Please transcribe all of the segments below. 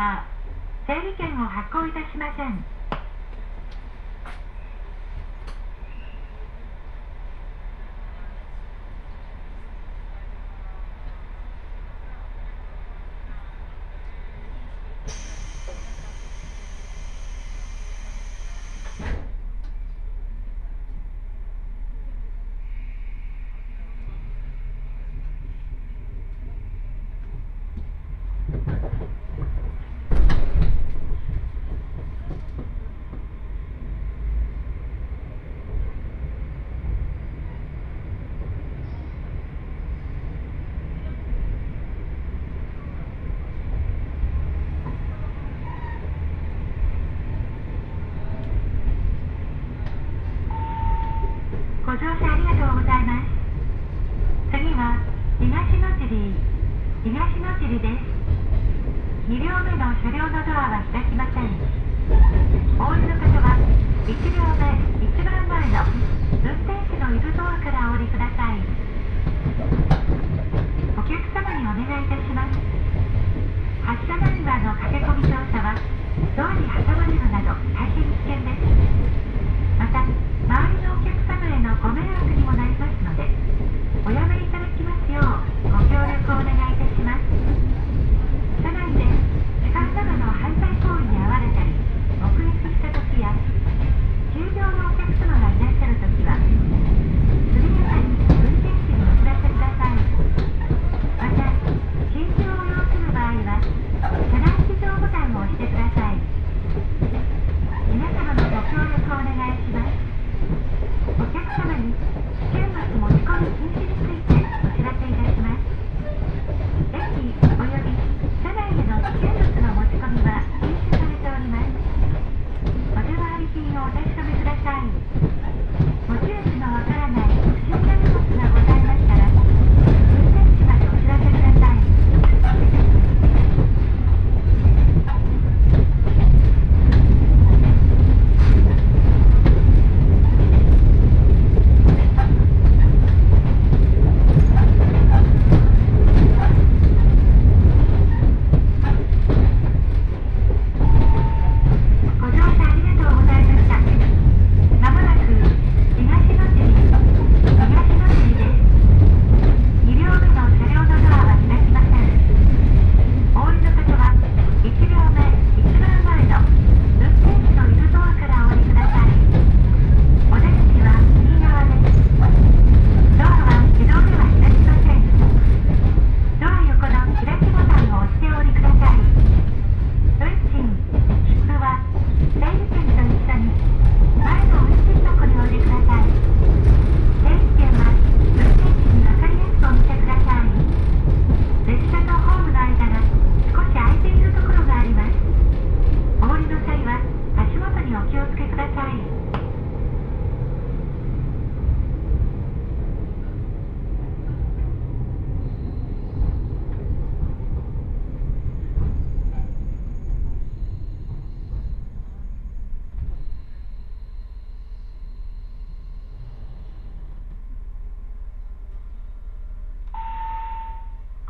は整理券を発行いたしません。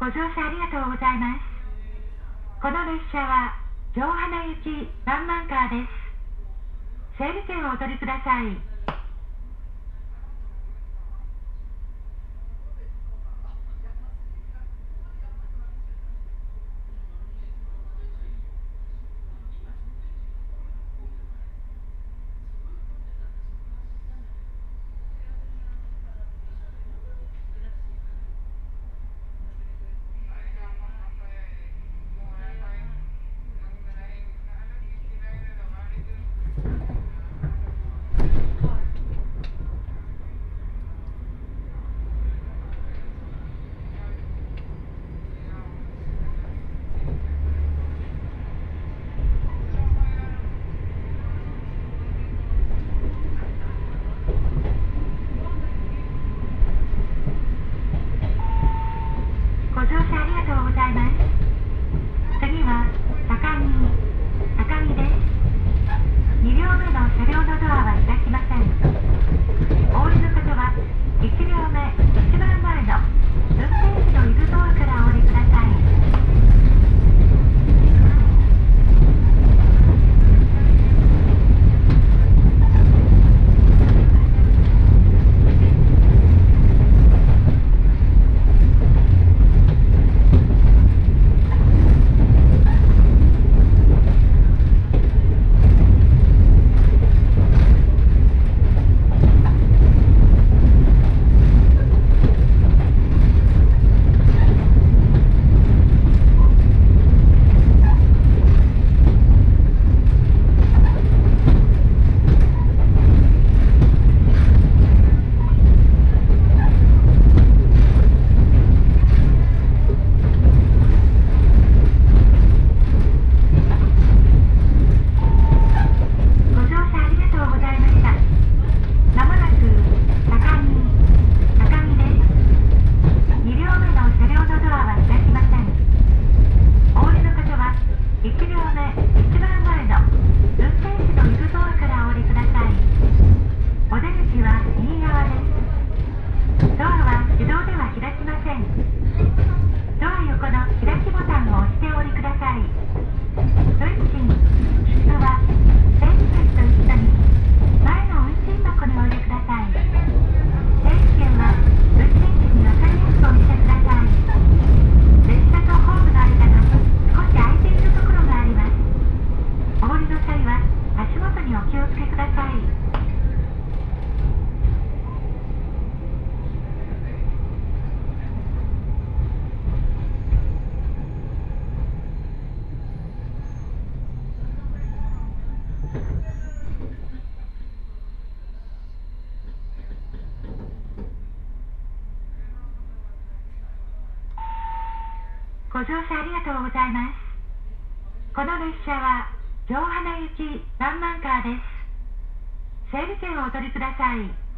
ご乗車ありがとうございます。この列車は城花行きワンマンカーです。整理券をお取りください。拜拜。ご乗車ありがとうございます。この列車は上花行き万満カーです。整理券をお取りください。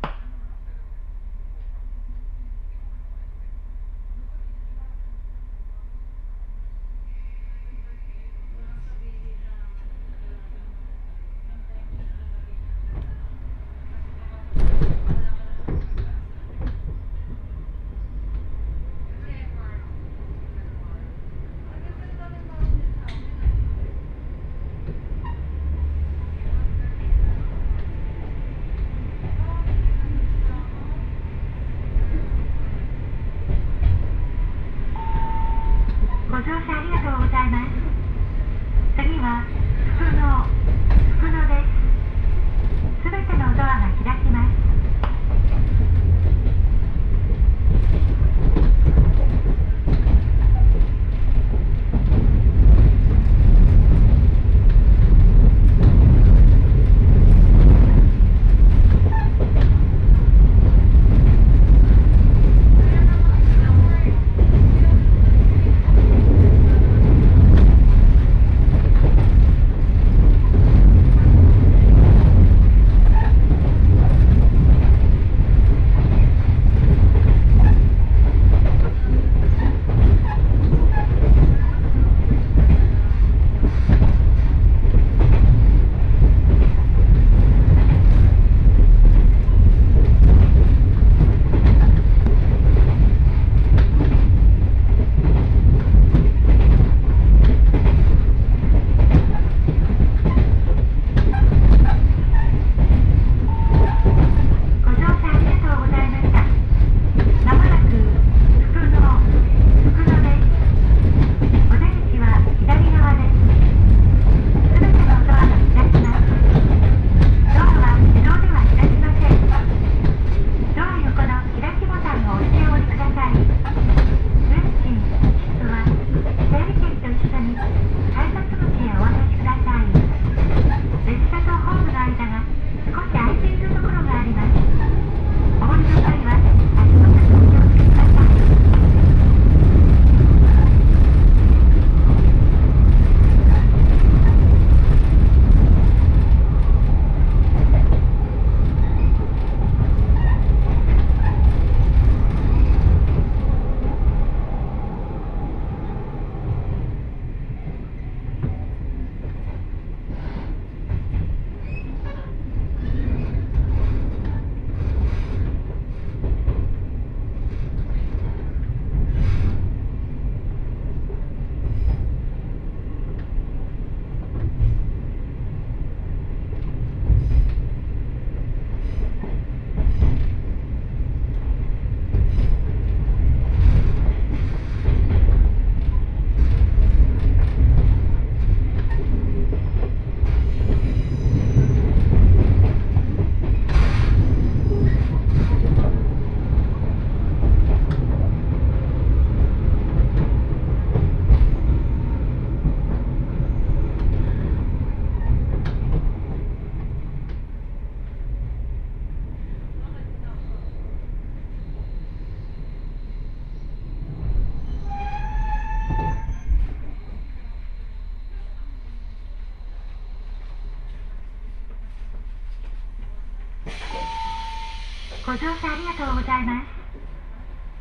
ご乗車ありがとうございます。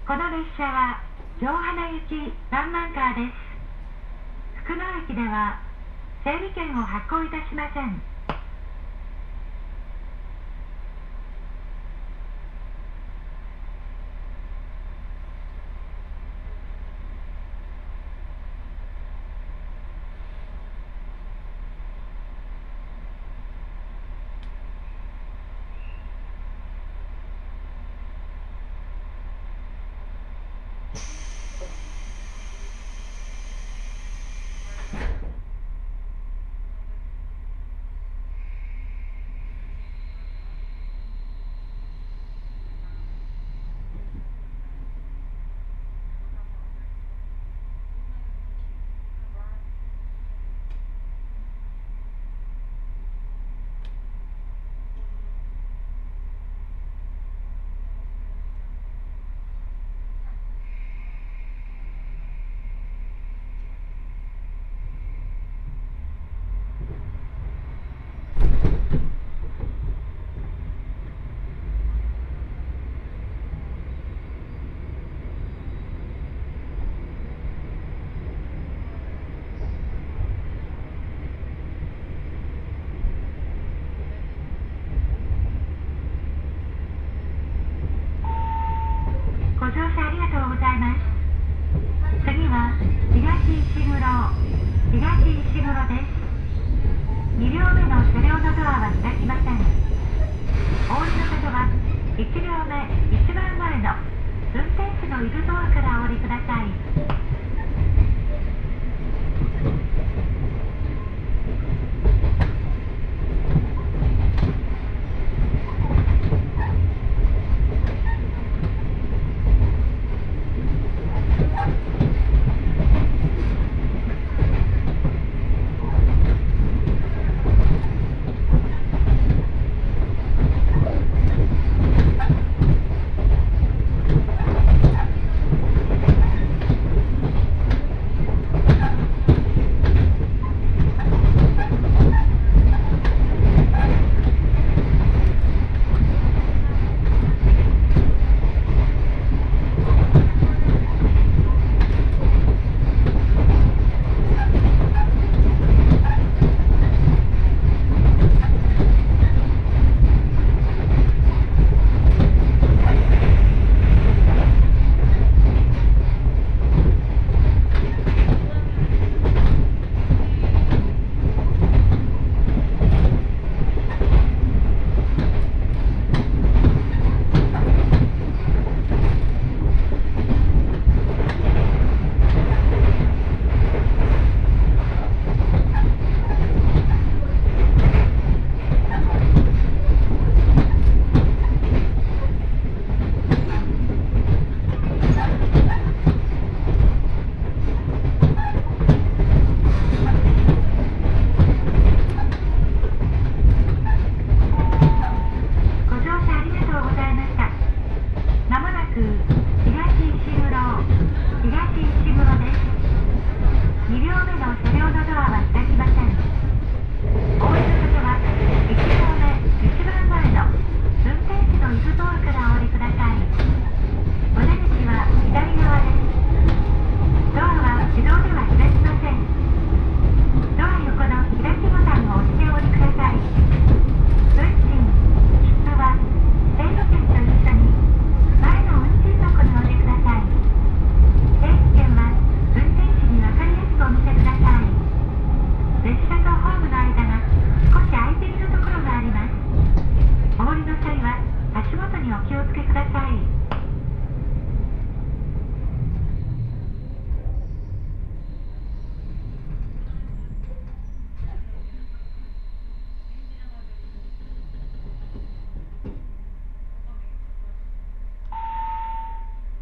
この列車は城花行きワンマンカーです。福野駅では整理券を発行いたしません。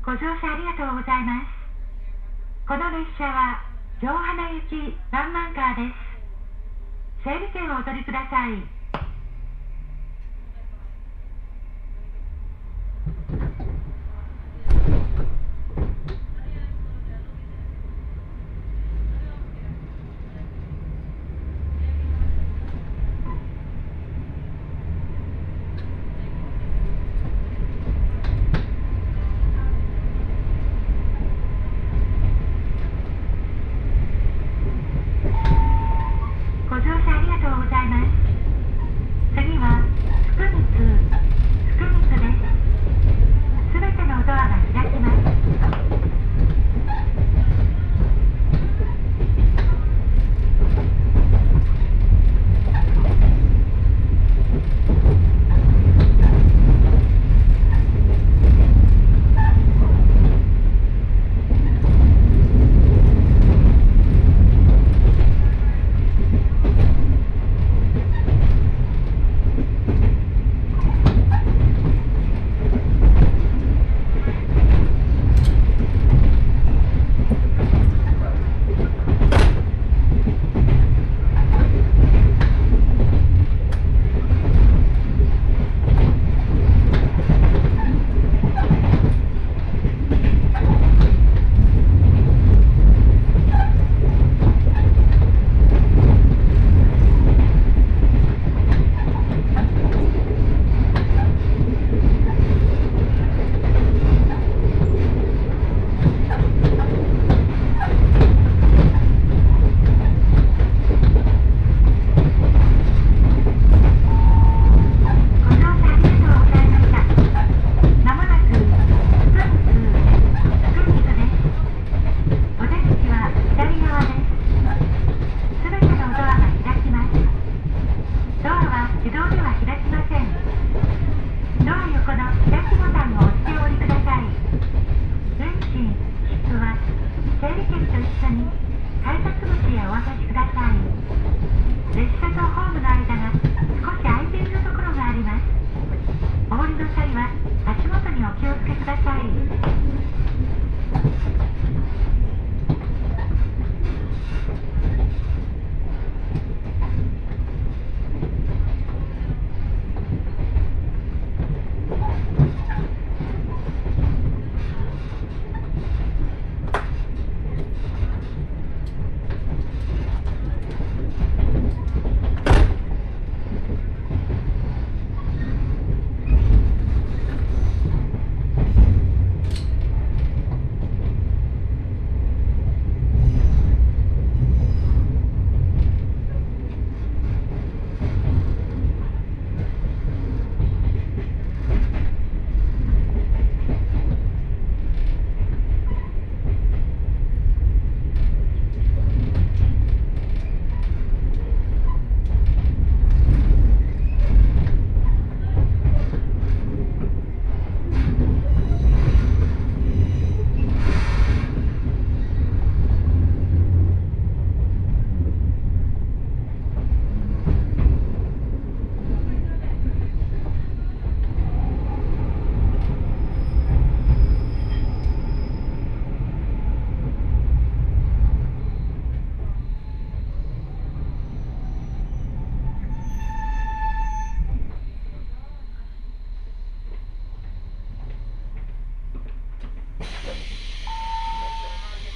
ご乗車ありがとうございます。この列車は城花行きワンマンカーです。整理券をお取りください。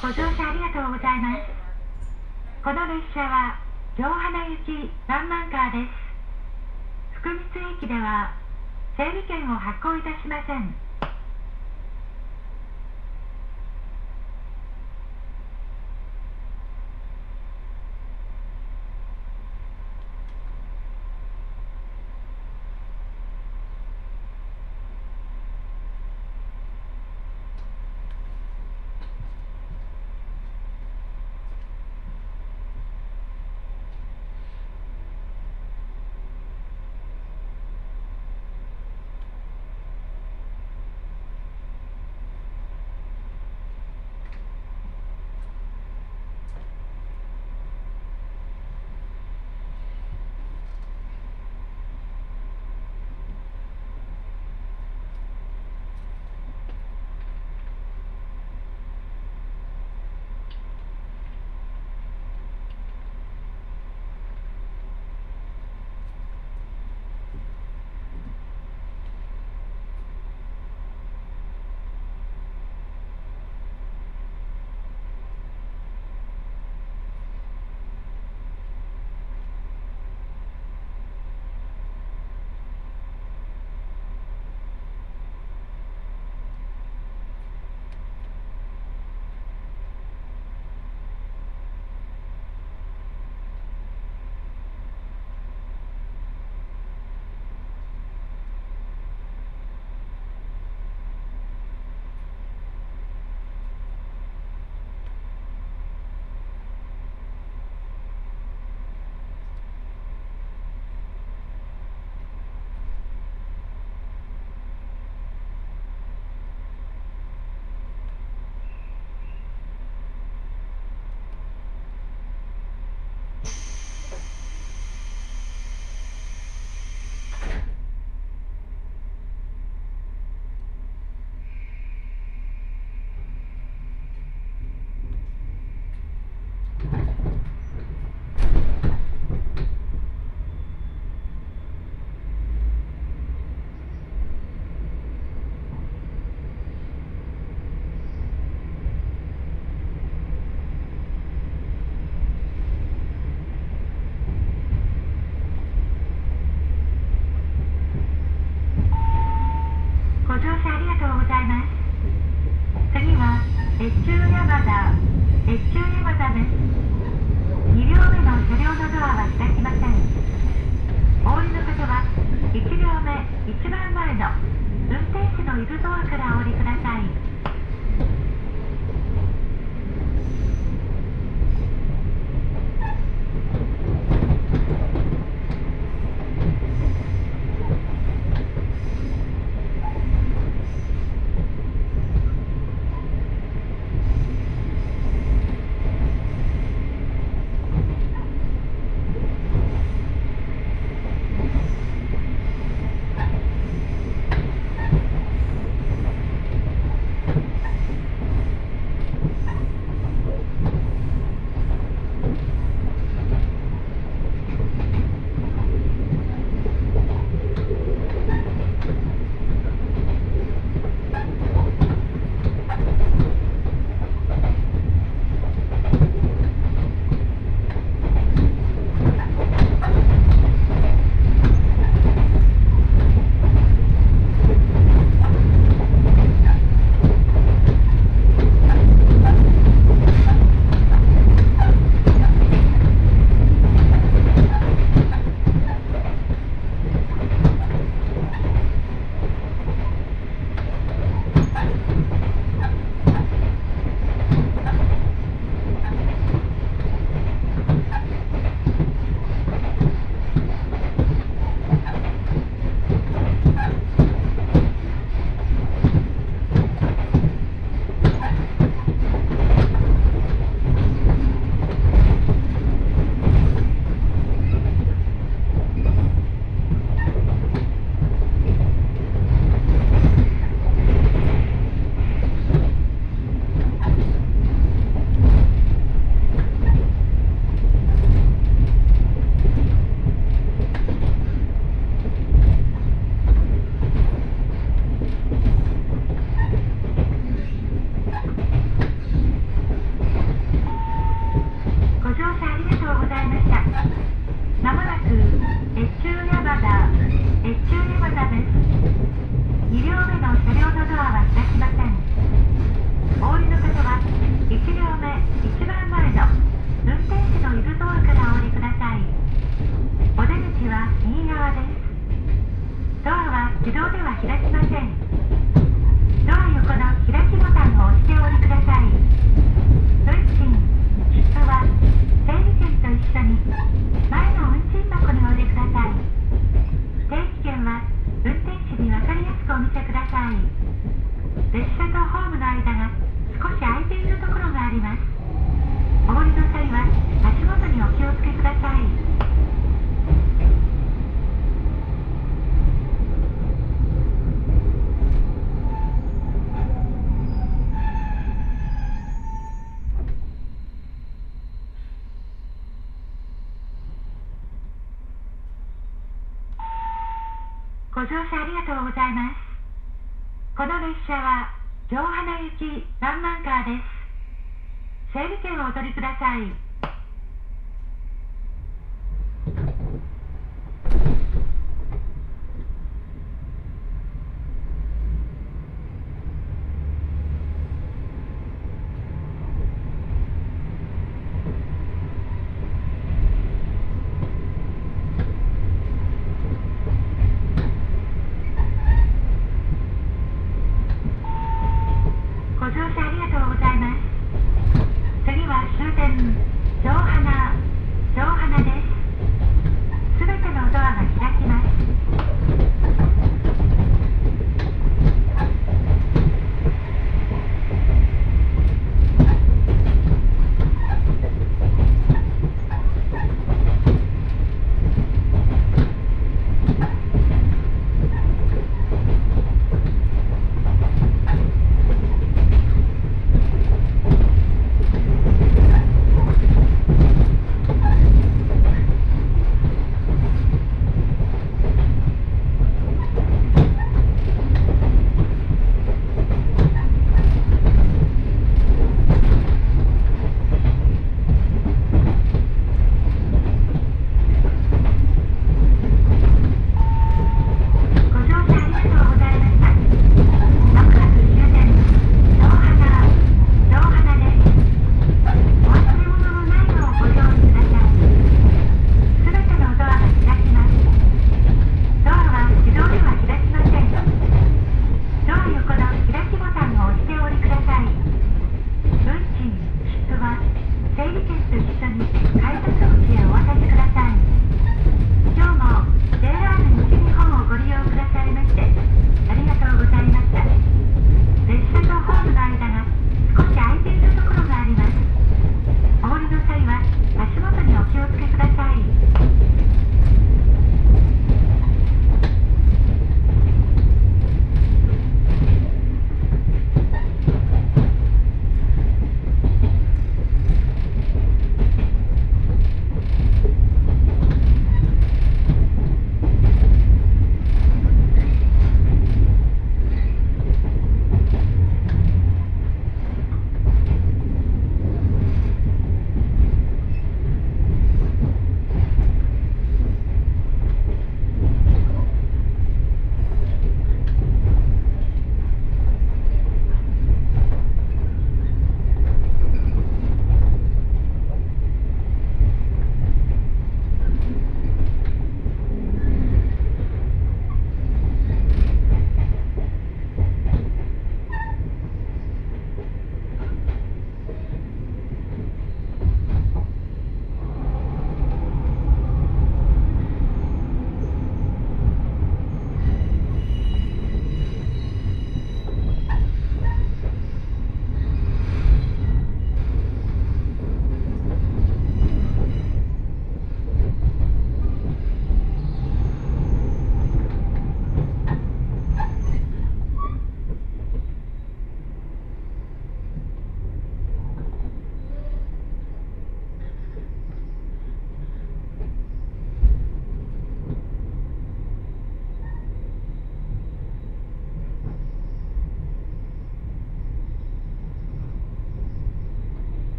ご乗車ありがとうございます。この列車は城花行きワンマンカーです。福光駅では整理券を発行いたしません。自